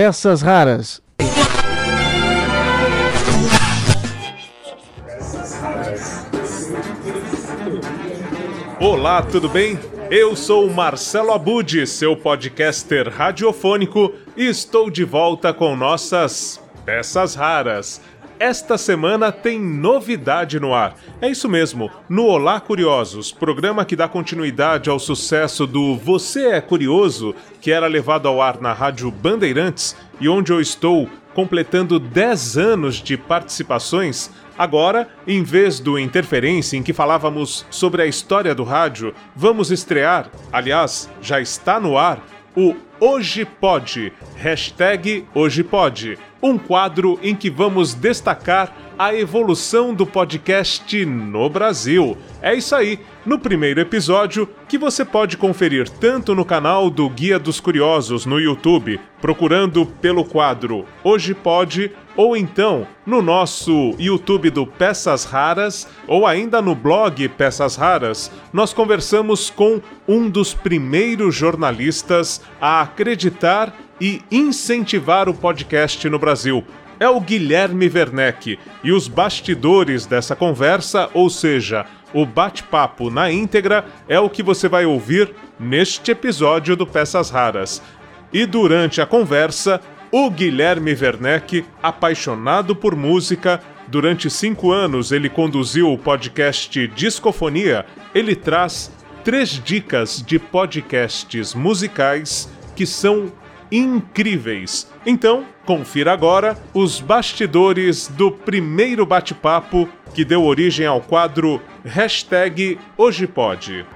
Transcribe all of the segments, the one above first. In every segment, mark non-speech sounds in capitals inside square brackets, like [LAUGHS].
Peças Raras. Olá, tudo bem? Eu sou Marcelo Abud, seu podcaster radiofônico, e estou de volta com nossas peças raras. Esta semana tem novidade no ar. É isso mesmo, no Olá Curiosos, programa que dá continuidade ao sucesso do Você é Curioso, que era levado ao ar na Rádio Bandeirantes e onde eu estou completando 10 anos de participações. Agora, em vez do Interferência, em que falávamos sobre a história do rádio, vamos estrear, aliás, já está no ar, o Hoje Pode, hashtag Hoje Pode, um quadro em que vamos destacar a evolução do podcast no Brasil. É isso aí, no primeiro episódio, que você pode conferir tanto no canal do Guia dos Curiosos no YouTube, procurando pelo quadro Hoje Pode, ou então no nosso YouTube do Peças Raras, ou ainda no blog Peças Raras, nós conversamos com um dos primeiros jornalistas a acreditar e incentivar o podcast no Brasil. É o Guilherme Werneck e os bastidores dessa conversa, ou seja, o bate-papo na íntegra, é o que você vai ouvir neste episódio do Peças Raras. E durante a conversa, o Guilherme Werneck, apaixonado por música, durante cinco anos ele conduziu o podcast Discofonia. Ele traz três dicas de podcasts musicais que são incríveis. Então, confira agora os bastidores do primeiro bate-papo que deu origem ao quadro Hashtag Hoje Pode.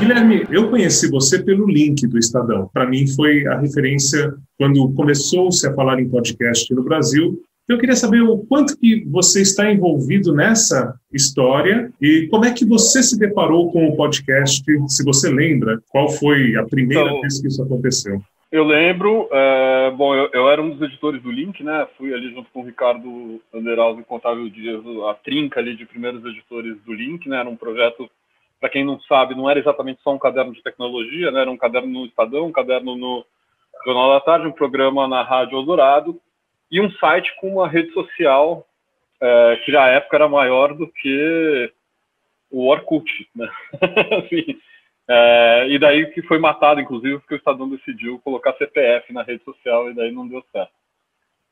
Guilherme, eu conheci você pelo link do Estadão. Para mim foi a referência quando começou-se a falar em podcast no Brasil. Eu queria saber o quanto que você está envolvido nessa história e como é que você se deparou com o podcast, se você lembra, qual foi a primeira então, vez que isso aconteceu? Eu lembro, é, bom, eu, eu, era um dos editores do Link, né? Fui ali junto com o Ricardo Anderaldo e Contável Dias, a trinca ali de primeiros editores do Link, né? Era um projeto para quem não sabe, não era exatamente só um caderno de tecnologia, né? era um caderno no Estadão, um caderno no Jornal da Tarde, um programa na Rádio Eldorado e um site com uma rede social é, que na época era maior do que o Orkut, né? [LAUGHS] assim, é, e daí que foi matado, inclusive, porque o Estadão decidiu colocar CPF na rede social e daí não deu certo.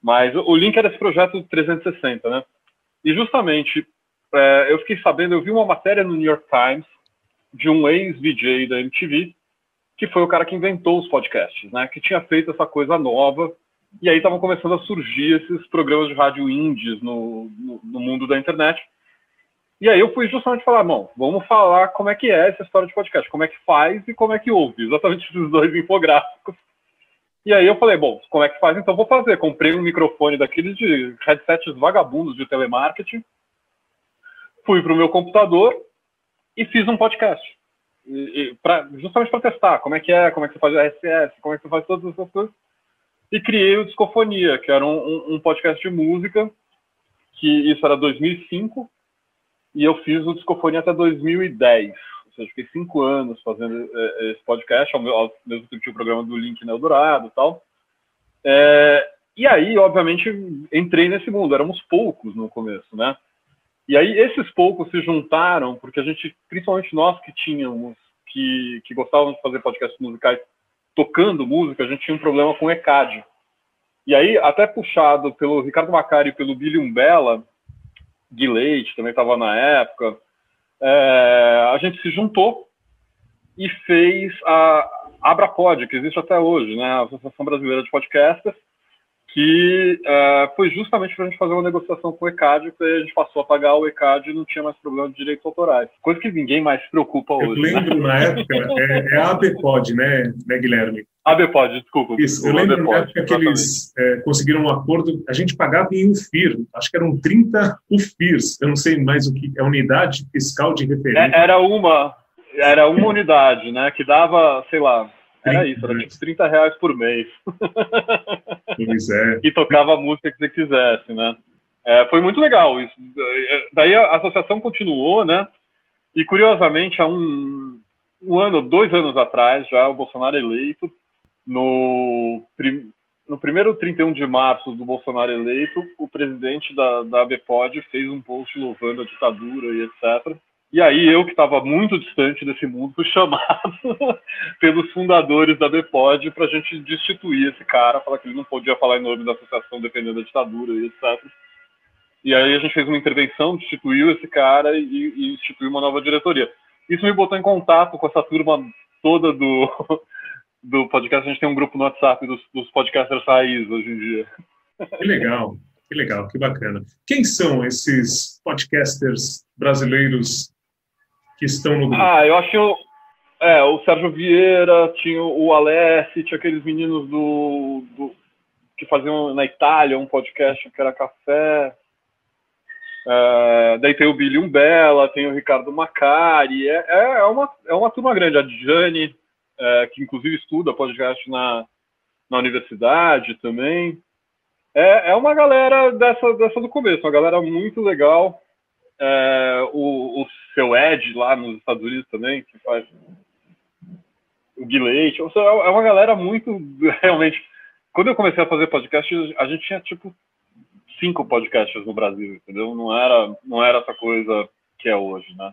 Mas o link era esse projeto 360, né? E justamente é, eu fiquei sabendo, eu vi uma matéria no New York Times de um ex-VJ da MTV, que foi o cara que inventou os podcasts, né? Que tinha feito essa coisa nova. E aí estavam começando a surgir esses programas de rádio indies no, no, no, mundo da internet. E aí eu fui justamente falar, bom, vamos falar como é que é essa história de podcast, como é que faz e como é que ouve, exatamente esses dois infográficos. E aí eu falei, bom, como é que faz? Então vou fazer. Comprei um microfone daqueles de headsets vagabundos de telemarketing, fui para o meu computador e fiz um podcast. E, e pra, justamente para testar como é que é, como é que você faz o RSS, como é que você faz todas essas coisas. E criei o Discofonia, que era um, um podcast de música, que isso era 2005, e eu fiz o Discofonia até 2010. Ou seja, fiquei cinco anos fazendo é, esse podcast, ao, ao mesmo tempo tinha o programa do Link na Eldorado e tal. É, e aí, obviamente, entrei nesse mundo. Éramos poucos no começo, né? E aí esses poucos se juntaram, porque a gente, principalmente nós que tínhamos, que, que gostávamos de fazer podcasts musicais tocando música, a gente tinha um problema com o ECAD. E aí, até puxado pelo Ricardo Macari e pelo Billy Umbella, Gui Leite também estava na época, é, a gente se juntou e fez a Abrapod, que existe até hoje, né, a Associação Brasileira de Podcasters, que uh, foi justamente para a gente fazer uma negociação com o ECAD, porque a gente passou a pagar o ECAD e não tinha mais problema de direitos autorais. Coisa que ninguém mais se preocupa eu hoje. Eu lembro né? na época, é, é a ABPOD, né, né, Guilherme? ABPOD, desculpa. Isso, eu lembro na época que eles é, conseguiram um acordo, a gente pagava em UFIR, acho que eram 30 UFIRs, eu não sei mais o que, é unidade fiscal de referência. É, era uma, era uma unidade, né, que dava, sei lá, era isso, era tipo 30 reais por mês. [LAUGHS] Pois é. e tocava a música que você quisesse, né? É, foi muito legal isso. Daí a associação continuou, né? E curiosamente, há um, um ano, dois anos atrás, já o Bolsonaro eleito, no, prim, no primeiro 31 de março do Bolsonaro eleito, o presidente da, da ABPOD fez um post louvando a ditadura e etc. E aí eu, que estava muito distante desse mundo, fui [LAUGHS] chamado pelos fundadores da BPOD para a gente destituir esse cara, falar que ele não podia falar em nome da associação defendendo a ditadura e etc. E aí a gente fez uma intervenção, destituiu esse cara e, e instituiu uma nova diretoria. Isso me botou em contato com essa turma toda do, [LAUGHS] do podcast. A gente tem um grupo no WhatsApp dos, dos podcasters raiz hoje em dia. Que legal, que legal, que bacana. Quem são esses podcasters brasileiros que estão no grupo? Ah, eu acho é, o Sérgio Vieira, tinha o Alessi, tinha aqueles meninos do, do, que faziam na Itália um podcast que era Café. É, daí tem o Billy Umbella, tem o Ricardo Macari. É, é, é, uma, é uma turma grande. A Jane, é, que inclusive estuda podcast na, na universidade também. É, é uma galera dessa, dessa do começo, uma galera muito legal. É, o, o seu Ed lá nos Estados Unidos também, que faz o Guilherme. Ou seja, é uma galera muito [LAUGHS] realmente. Quando eu comecei a fazer podcast, a gente tinha tipo cinco podcasts no Brasil, entendeu? Não era, não era essa coisa que é hoje, né?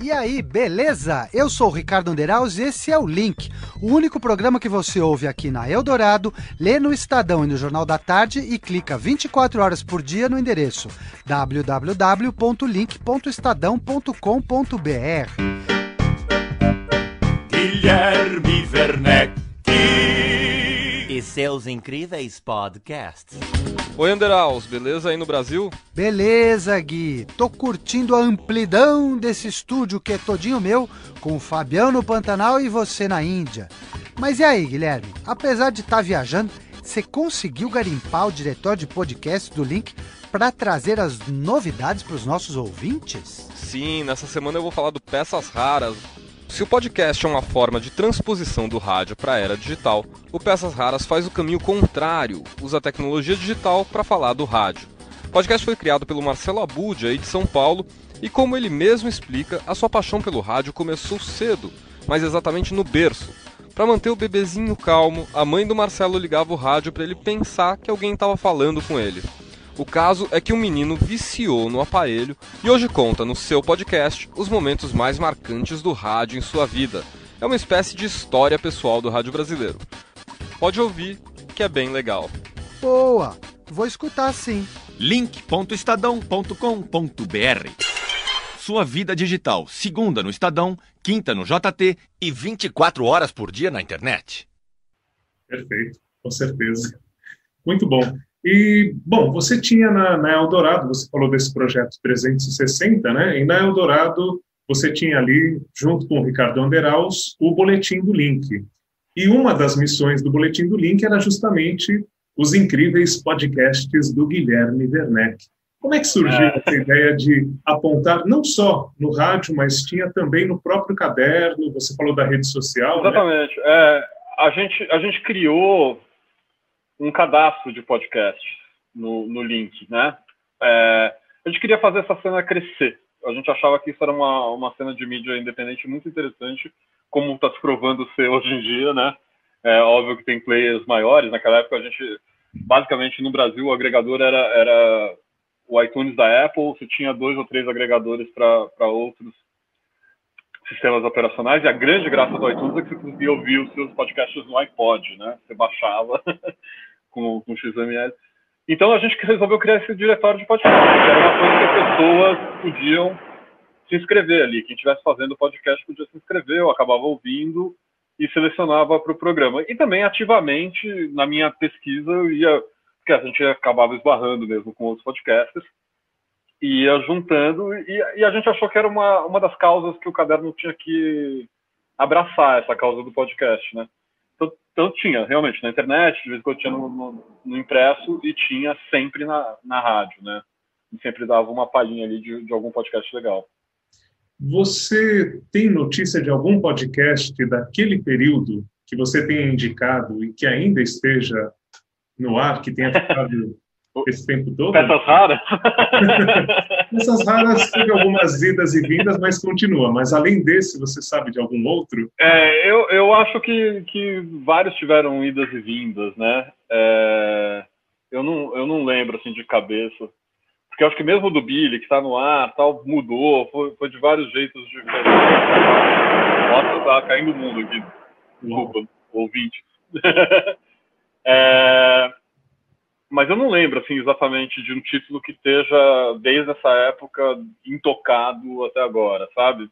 E aí, beleza? Eu sou o Ricardo Anderaus e esse é o Link, o único programa que você ouve aqui na Eldorado, lê no Estadão e no Jornal da Tarde e clica 24 horas por dia no endereço www.link.estadão.com.br. Guilherme Werneck seus incríveis podcasts. Oi, Anderaus, beleza aí no Brasil? Beleza, Gui. Tô curtindo a amplidão desse estúdio que é todinho meu, com o Fabiano Pantanal e você na Índia. Mas e aí, Guilherme? Apesar de estar tá viajando, você conseguiu garimpar o diretor de podcast do Link para trazer as novidades para os nossos ouvintes? Sim, nessa semana eu vou falar do Peças Raras, se o podcast é uma forma de transposição do rádio para a era digital, o Peças Raras faz o caminho contrário, usa a tecnologia digital para falar do rádio. O podcast foi criado pelo Marcelo Abud, aí de São Paulo, e como ele mesmo explica, a sua paixão pelo rádio começou cedo, mas exatamente no berço. Para manter o bebezinho calmo, a mãe do Marcelo ligava o rádio para ele pensar que alguém estava falando com ele. O caso é que o menino viciou no aparelho e hoje conta no seu podcast os momentos mais marcantes do rádio em sua vida. É uma espécie de história pessoal do rádio brasileiro. Pode ouvir, que é bem legal. Boa! Vou escutar sim. link.estadão.com.br Sua vida digital, segunda no Estadão, quinta no JT e 24 horas por dia na internet. Perfeito, com certeza. Muito bom. E, bom, você tinha na, na, Eldorado, você falou desse projeto 360, né? E na Eldorado você tinha ali, junto com o Ricardo Anderaus, o Boletim do Link. E uma das missões do Boletim do Link era justamente os incríveis podcasts do Guilherme Werneck. Como é que surgiu é. essa ideia de apontar não só no rádio, mas tinha também no próprio caderno? Você falou da rede social. Né? Exatamente. Né? É, a, gente, a gente criou um cadastro de podcast no, no link, né? É, a gente queria fazer essa cena crescer. A gente achava que isso era uma, uma cena de mídia independente muito interessante, como está se provando ser hoje em dia, né? É óbvio que tem players maiores. Naquela época a gente, basicamente no Brasil, o agregador era, era o iTunes da Apple. Você tinha dois ou três agregadores para outros sistemas operacionais. E a grande graça do iTunes é que você conseguia ouvir os seus podcasts no iPod, né? Você baixava [LAUGHS] com, com XML. Então a gente [LAUGHS] resolveu criar esse diretório de podcast, que era uma coisa que as pessoas podiam se inscrever ali. Quem estivesse fazendo podcast podia se inscrever, eu acabava ouvindo e selecionava para o programa. E também ativamente, na minha pesquisa, eu ia, porque a gente acabava esbarrando mesmo com outros podcasts, ia juntando, e, e a gente achou que era uma, uma das causas que o caderno tinha que abraçar, essa causa do podcast, né? Então, então, tinha, realmente, na internet, de vez em quando tinha no, no, no, impresso e tinha sempre na, na rádio, né? E sempre dava uma palhinha ali de, de algum podcast legal. Você tem notícia de algum podcast daquele período que você tenha indicado e que ainda esteja no ar, que tenha [LAUGHS] ficado esse tempo todo? Peças raras? [LAUGHS] Peças raras teve algumas idas e vindas, mas continua. Mas além desse, você sabe de algum outro? É, eu, eu acho que, que vários tiveram idas e vindas, né? É, eu, não, eu não lembro assim de cabeça. Porque eu acho que mesmo do Billy, que está no ar, tal, mudou, foi, foi de vários jeitos diferentes. Nossa, tá caindo o mundo aqui. Desculpa, ouvinte. [LAUGHS] é, mas eu não lembro assim exatamente de um título que esteja desde essa época intocado até agora, sabe?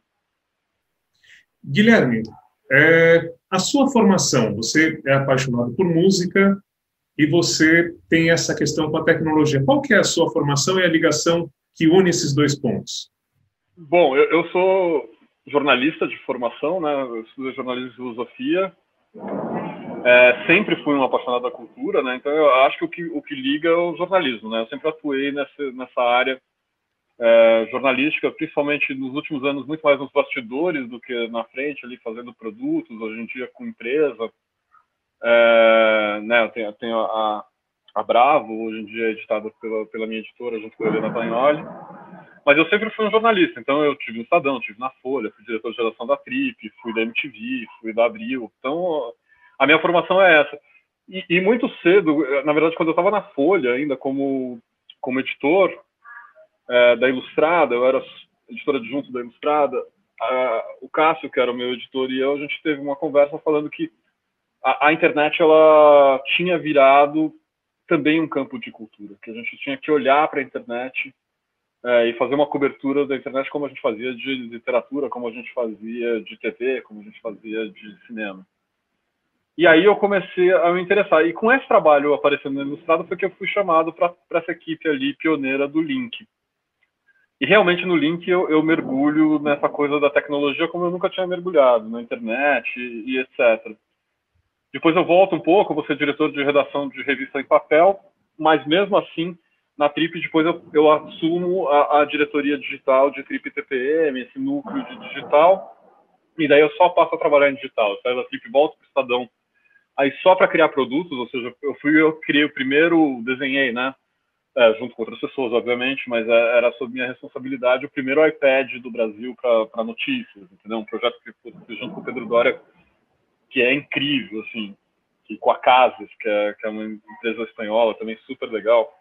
Guilherme, é, a sua formação, você é apaixonado por música e você tem essa questão com a tecnologia. Qual que é a sua formação e a ligação que une esses dois pontos? Bom, eu, eu sou jornalista de formação, né? Eu estudei jornalismo e filosofia é, sempre fui um apaixonado da cultura, né? Então eu acho que o que, o que liga é o jornalismo, né? Eu sempre atuei nessa, nessa área é, jornalística, principalmente nos últimos anos, muito mais nos bastidores do que na frente, ali fazendo produtos, hoje em dia com empresa. É, né, eu tenho, eu tenho a, a, Bravo, hoje em dia é editada pela, pela minha editora, junto com a Helena Pagnoli. Mas eu sempre fui um jornalista, então eu tive no Estadão, tive na Folha, fui diretor de geração da Trip, fui da MTV, fui da Abril. Então a minha formação é essa. E, e muito cedo, na verdade, quando eu estava na Folha ainda como, como editor é, da Ilustrada, eu era editora adjunto da Ilustrada, a, o Cássio, que era o meu editor, e eu, a gente teve uma conversa falando que a, a internet ela tinha virado também um campo de cultura, que a gente tinha que olhar para a internet é, e fazer uma cobertura da internet como a gente fazia de literatura, como a gente fazia de TV, como a gente fazia de cinema. E aí eu comecei a me interessar. E com esse trabalho aparecendo no Ilustrado foi que eu fui chamado para essa equipe ali pioneira do Link. E realmente no Link eu, eu, mergulho nessa coisa da tecnologia como eu nunca tinha mergulhado, na internet e, e etc. Depois eu volto um pouco, vou ser diretor de redação de revista em papel, mas mesmo assim, na Trip, depois eu, eu assumo a, a, diretoria digital de Trip TPM, esse núcleo de digital, e daí eu só passo a trabalhar em digital. Eu saio da Trip, volto para o Estadão Aí só para criar produtos, ou seja, eu fui eu criei o primeiro, desenhei, né? É, junto com outras pessoas, obviamente, mas é, era sob minha responsabilidade o primeiro iPad do Brasil para notícias, entendeu? Um projeto que fiz junto com o Pedro Dória, que é incrível, assim, que, com a Casas, que é, que é uma empresa espanhola também super legal.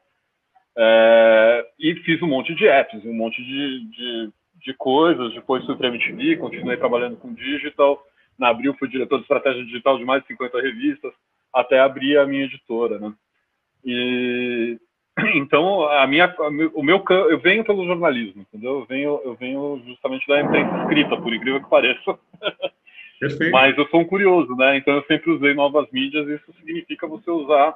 É, e fiz um monte de apps, um monte de, de, de coisas. Depois fui para a MTV, continuei trabalhando com digital na Abril fui diretor de estratégia digital de mais de 50 revistas, até abrir a minha editora, né? E [CLEARS THROAT] então a minha, o meu eu venho pelo jornalismo, entendeu? Eu venho, eu venho justamente da imprensa escrita, por incrível que pareça. [LAUGHS] Perfeito. Mas eu sou um curioso, né? Então eu sempre usei novas mídias e isso significa você usar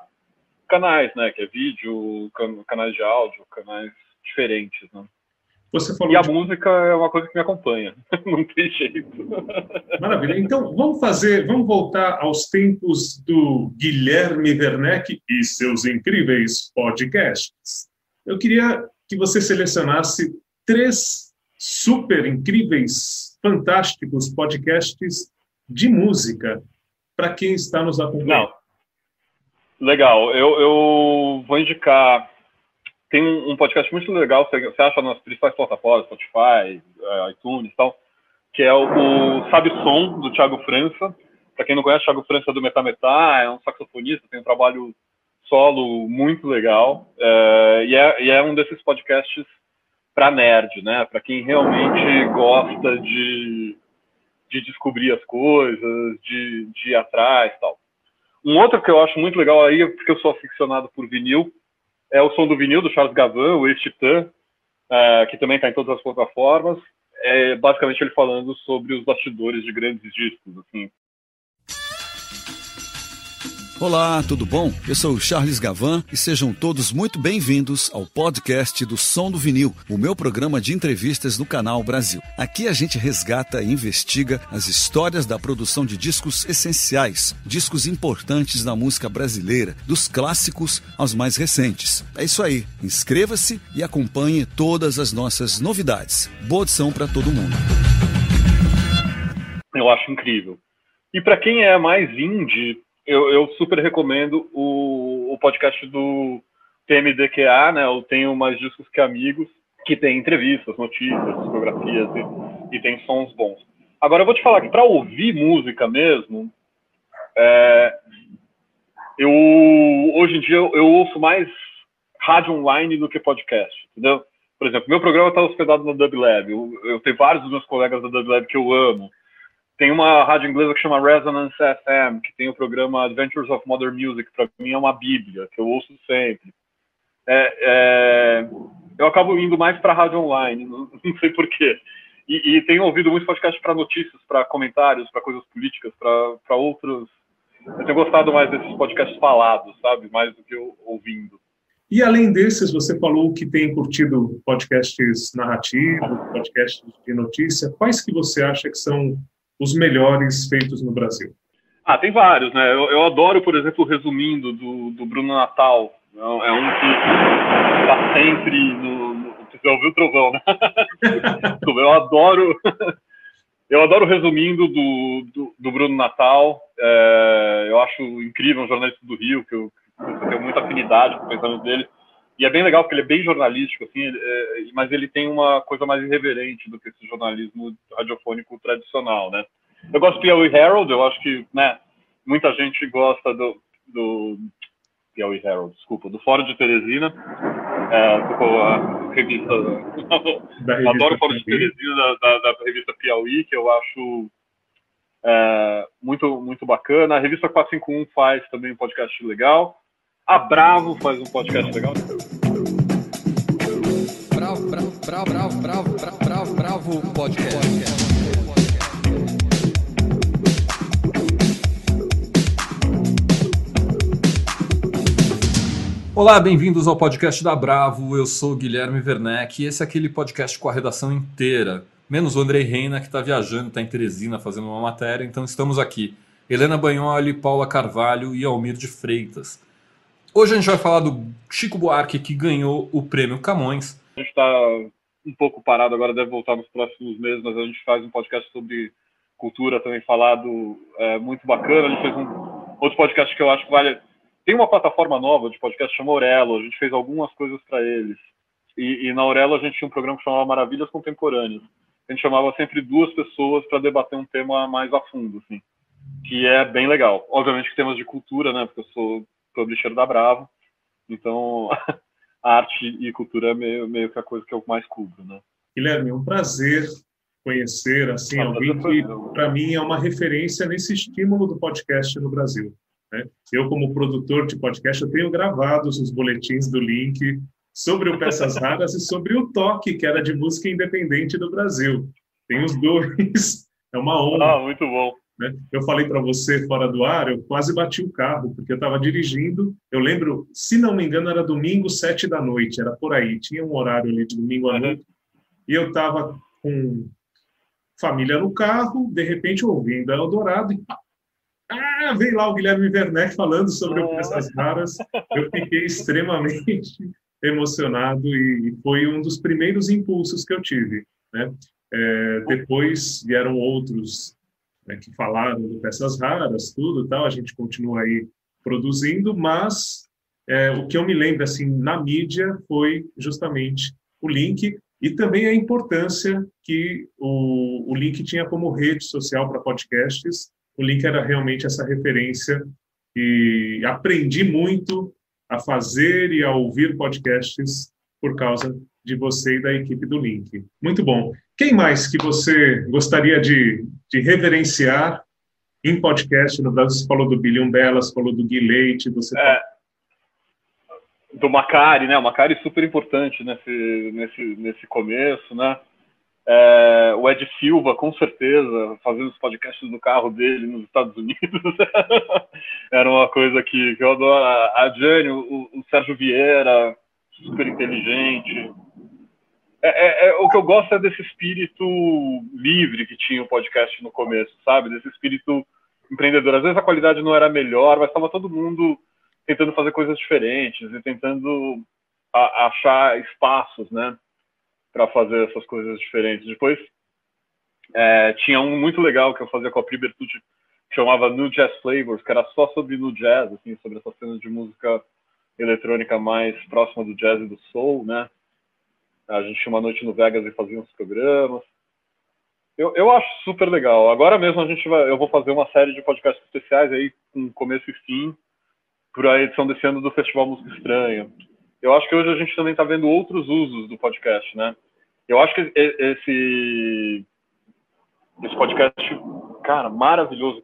canais, né? Que é vídeo, canais de áudio, canais diferentes, né? Você falou e a de... música é uma coisa que me acompanha, [LAUGHS] não tem jeito. Maravilha. Então, vamos fazer, vamos voltar aos tempos do Guilherme Werneck e seus incríveis podcasts. Eu queria que você selecionasse três super incríveis, fantásticos podcasts de música para quem está nos acompanhando. Não. Legal. Eu, eu vou indicar tem um, podcast muito legal, você, você acha nas principais plataformas, Spotify, é, iTunes e tal, que é o, o Sabe Som, do Thiago França. Para quem não conhece, Thiago França é do Metá Metá, é um saxofonista, tem um trabalho solo muito legal. É, e, é, e é um desses podcasts para nerd, né? Para quem realmente gosta de, de descobrir as coisas, de, de ir atrás tal. Um outro que eu acho muito legal aí, porque eu sou aficionado por vinil, é o som do vinil do Charles Gavin, o ex-Titã, é, que também está em todas as plataformas. É basicamente ele falando sobre os bastidores de grandes discos, assim, Olá, tudo bom? Eu sou Charles Gavan e sejam todos muito bem-vindos ao podcast do Som do Vinil, o meu programa de entrevistas no canal Brasil. Aqui a gente resgata e investiga as histórias da produção de discos essenciais, discos importantes da música brasileira, dos clássicos aos mais recentes. É isso aí. Inscreva-se e acompanhe todas as nossas novidades. Boa audição para todo mundo. Eu acho incrível. E para quem é mais indie, eu, eu super recomendo o, o podcast do TMDQA, né? Eu tenho mais discos que amigos, que tem entrevistas, notícias, discografias e, e tem sons bons. Agora eu vou te falar que para ouvir música mesmo, é, eu hoje em dia eu, eu, ouço mais rádio online do que podcast, entendeu? Por exemplo, meu programa está hospedado no DubLab. Eu, eu tenho vários dos meus colegas da DubLab que eu amo. Tem uma rádio inglesa que chama Resonance FM, que tem o programa Adventures of Modern Music. Para mim é uma bíblia, que eu ouço sempre. É, é, eu acabo indo mais para rádio online, não, [LAUGHS] não sei porquê. E, e tenho ouvido muitos podcasts para notícias, para comentários, para coisas políticas, para outros. Eu tenho gostado mais desses podcasts falados, sabe? Mais do que eu, ouvindo. E além desses, você falou que tem curtido podcasts narrativos, podcasts de notícia. Quais que você acha que são os melhores feitos no Brasil? Ah, tem vários, né? Eu, eu adoro, por exemplo, Resumindo, do, do Bruno Natal. É um que está sempre no. Você ouviu o trovão, né? [LAUGHS] eu adoro... [LAUGHS] Eu adoro Resumindo do, do, do Bruno Natal. É, eu acho incrível um jornalista do Rio, que eu, eu tenho muita afinidade com o pensamento dele. E é bem legal porque ele é bem jornalístico, assim, ele, é, mas ele tem uma coisa mais irreverente do que esse jornalismo radiofônico tradicional, né? Eu gosto do Piauí Herald, eu acho que, né, muita gente gosta do, do Piauí Herald, desculpa, do Fórum de Teresina, é, a revista, [LAUGHS] da revista adoro o Fórum de Teresina da, da, da, revista Piauí, que eu acho é, muito, muito bacana. A revista 451 faz também um podcast legal. A Bravo faz um podcast legal. Bravo, bravo, bravo, bravo, bravo, bravo, bravo, bravo podcast. Olá, bem-vindos ao podcast da Bravo. Eu sou Guilherme Werneck e esse é aquele podcast com a redação inteira, menos o Andrei Reina, que está viajando, está em Teresina fazendo uma matéria, então estamos aqui. Helena Bagnoli, Paula Carvalho e Almir de Freitas. Hoje a gente vai falar do Chico Buarque, que ganhou o prêmio Camões. A gente está um pouco parado agora, deve voltar nos próximos meses, mas a gente faz um podcast sobre cultura também falado, é, muito bacana. A gente fez um outro podcast que eu acho que vale. Tem uma plataforma nova de podcast chamada Aurelo, a gente fez algumas coisas para eles. E, e, na Aurelo a gente tinha um programa que chamava Maravilhas Contemporâneas. A gente chamava sempre duas pessoas para debater um tema mais a fundo, assim, que é bem legal. Obviamente que temas de cultura, né? Porque eu sou publisher da Bravo. Então, [LAUGHS] arte e cultura é meio, meio que a coisa que eu mais cubro, né? Guilherme, é um prazer conhecer assim ah, alguém que para mim é uma referência nesse estímulo do podcast no Brasil. Né? Eu como produtor de podcast eu tenho gravado os boletins do Link sobre o Peças Raras e sobre o Toque, que era de música independente do Brasil. Tem os dois. [LAUGHS] É uma honra. Ah, muito bom. Né? Eu falei para você fora do ar, eu quase bati o carro, porque eu estava dirigindo. Eu lembro, se não me engano, era domingo, sete da noite, era por aí. Tinha um horário ali de domingo à noite. E eu estava com família no carro, de repente ouvindo Eldorado e ah, veio lá o Guilherme Werneck falando sobre oh. essas raras. Eu fiquei extremamente [LAUGHS] emocionado e foi um dos primeiros impulsos que eu tive. Né? É, depois vieram outros né, que falaram de peças raras, tudo tal, a gente continua aí produzindo, mas é, o que eu me lembro assim na mídia foi justamente o link e também a importância que o, o link tinha como rede social para podcasts. O link era realmente essa referência e aprendi muito a fazer e a ouvir podcasts por causa de você e da equipe do Link. Muito bom. Quem mais que você gostaria de, de reverenciar em podcast no Brasil? Você falou do Billion Belas, falou do Gui Leite, você é, do Macari, né? O Macari é super importante nesse, nesse, nesse começo, né? É, o Ed Silva, com certeza, fazendo os podcasts no carro dele nos Estados Unidos. [LAUGHS] Era uma coisa que, que eu adoro. A Jane, o, o Sérgio Vieira, super inteligente. É, é, é, o que eu gosto é desse espírito livre que tinha o podcast no começo, sabe? Desse espírito empreendedor. Às vezes a qualidade não era melhor, mas estava todo mundo tentando fazer coisas diferentes e tentando a, achar espaços, né, para fazer essas coisas diferentes. Depois é, tinha um muito legal que eu fazia com a Pri que chamava New Jazz Flavors, que era só sobre no jazz, assim, sobre essa cena de música eletrônica mais próxima do jazz e do soul, né? A gente tinha uma noite no Vegas e fazia uns programas. Eu, eu acho super legal. Agora mesmo a gente vai, eu vou fazer uma série de podcasts especiais aí com começo e fim para a edição desse ano do Festival Música Estranha. Eu acho que hoje a gente também está vendo outros usos do podcast, né? Eu acho que esse esse podcast, cara, maravilhoso.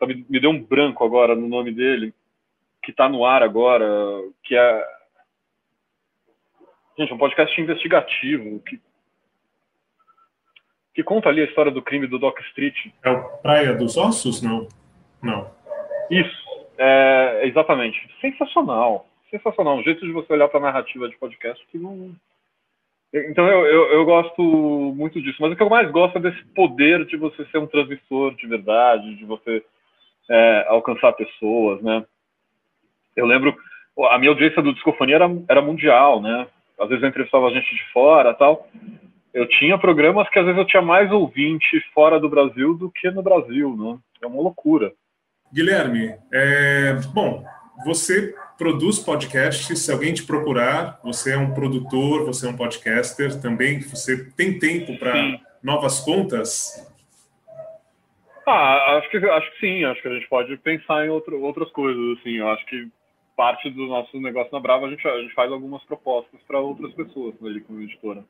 Me deu um branco agora no nome dele, que está no ar agora, que é gente, um podcast investigativo que que conta ali a história do crime do Doc Street. É o Praia dos Ossos? Não. Não. Isso, é, exatamente. Sensacional. Sensacional. Um jeito de você olhar para a narrativa de podcast que não. Então eu, eu, eu, gosto muito disso. Mas o que eu mais gosto é desse poder de você ser um transmissor de verdade, de você é, alcançar pessoas, né? Eu lembro, a minha audiência do Discofonia era, era mundial, né? Às vezes eu entrevistava gente de fora tal eu tinha programas que às vezes eu tinha mais ouvinte fora do Brasil do que no Brasil, né? É uma loucura. Guilherme, é, bom, você produz podcasts, se alguém te procurar, você é um produtor, você é um podcaster também, você tem tempo para novas contas? Ah, acho que, acho que sim, acho que a gente pode pensar em outro, outras coisas, assim, eu acho que parte do nosso negócio na Brava, a gente, a gente faz algumas propostas para outras pessoas ali como editora.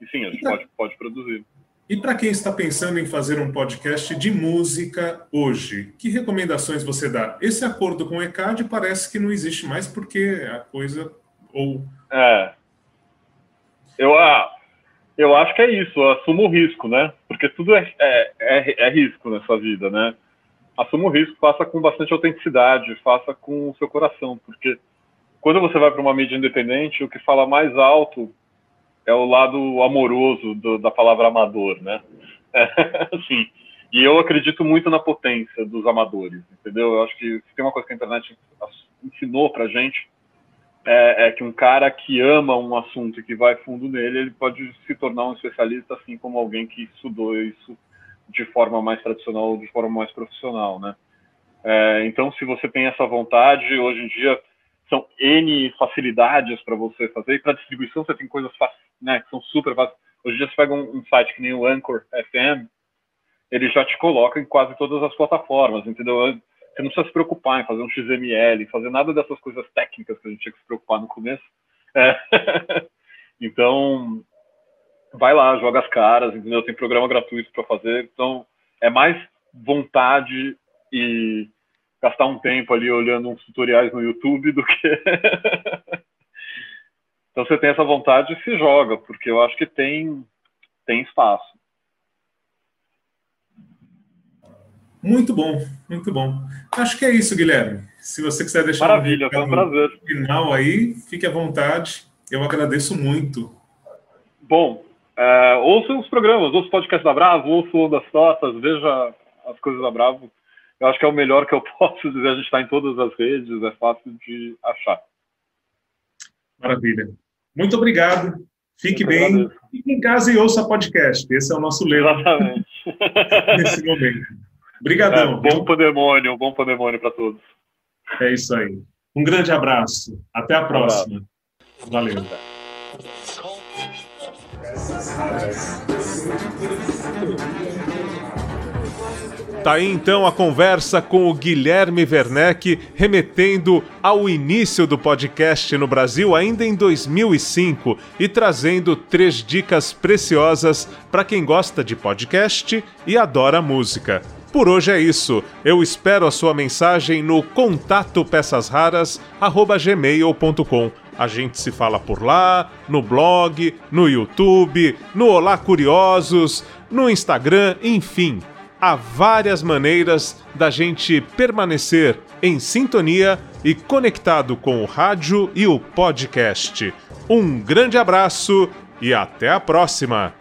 E sim, a gente pode, pode produzir. E para quem está pensando em fazer um podcast de música hoje, que recomendações você dá? Esse acordo com o ECAD parece que não existe mais porque a coisa ou é eu ah, eu acho que é isso, assuma o risco, né? Porque tudo é, é, é, é risco nessa vida, né? Assuma o risco, faça com bastante autenticidade, faça com o seu coração, porque quando você vai para uma mídia independente, o que fala mais alto é o lado amoroso do, da palavra amador, né? É, [LAUGHS] assim, e eu acredito muito na potência dos amadores, entendeu? Eu acho que tem uma coisa que a internet ensinou pra gente, é, é, que um cara que ama um assunto e que vai fundo nele, ele pode se tornar um especialista, assim como alguém que estudou isso de forma mais tradicional ou de forma mais profissional, né? É, então, se você tem essa vontade, hoje em dia são N facilidades para você fazer, e para distribuição você tem coisas né, que são super fáceis. Hoje em dia você pega um, um, site que nem o Anchor FM, ele já te coloca em quase todas as plataformas, entendeu? Você não precisa se preocupar em fazer um XML, fazer nada dessas coisas técnicas que a gente tinha que se preocupar no começo. É. [LAUGHS] então, vai lá, joga as caras, entendeu? Tem programa gratuito para fazer. Então, é mais vontade e gastar um tempo ali olhando uns tutoriais no YouTube do que. [LAUGHS] então você tem essa vontade e se joga, porque eu acho que tem, tem espaço. Muito bom, muito bom. Acho que é isso, Guilherme. Se você quiser deixar Maravilha, um, um prazer. final aí, fique à vontade. Eu agradeço muito. Bom, é, ouça os programas, ouça o podcast da Bravo, ouça o das Totas, veja as coisas da Bravo eu acho que é o melhor que eu [LAUGHS] posso dizer. A gente está em todas as redes, é fácil de achar. Maravilha. Muito obrigado. Fique Muito bem. Agradeço. Fique em casa e ouça podcast. Esse é o nosso lema. Exatamente. [LAUGHS] [LAUGHS] Nesse momento. Obrigadão. É, bom pandemônio, bom pandemônio para todos. É isso aí. Um grande abraço. Até a próxima. Valeu. Tá aí então a conversa com o Guilherme Werneck, remetendo ao início do podcast no Brasil ainda em 2005 e trazendo três dicas preciosas para quem gosta de podcast e adora música. Por hoje é isso. Eu espero a sua mensagem no contato peças gmail.com. A gente se fala por lá, no blog, no YouTube, no Olá Curiosos, no Instagram, enfim há várias maneiras da gente permanecer em sintonia e conectado com o rádio e o podcast. Um grande abraço e até a próxima!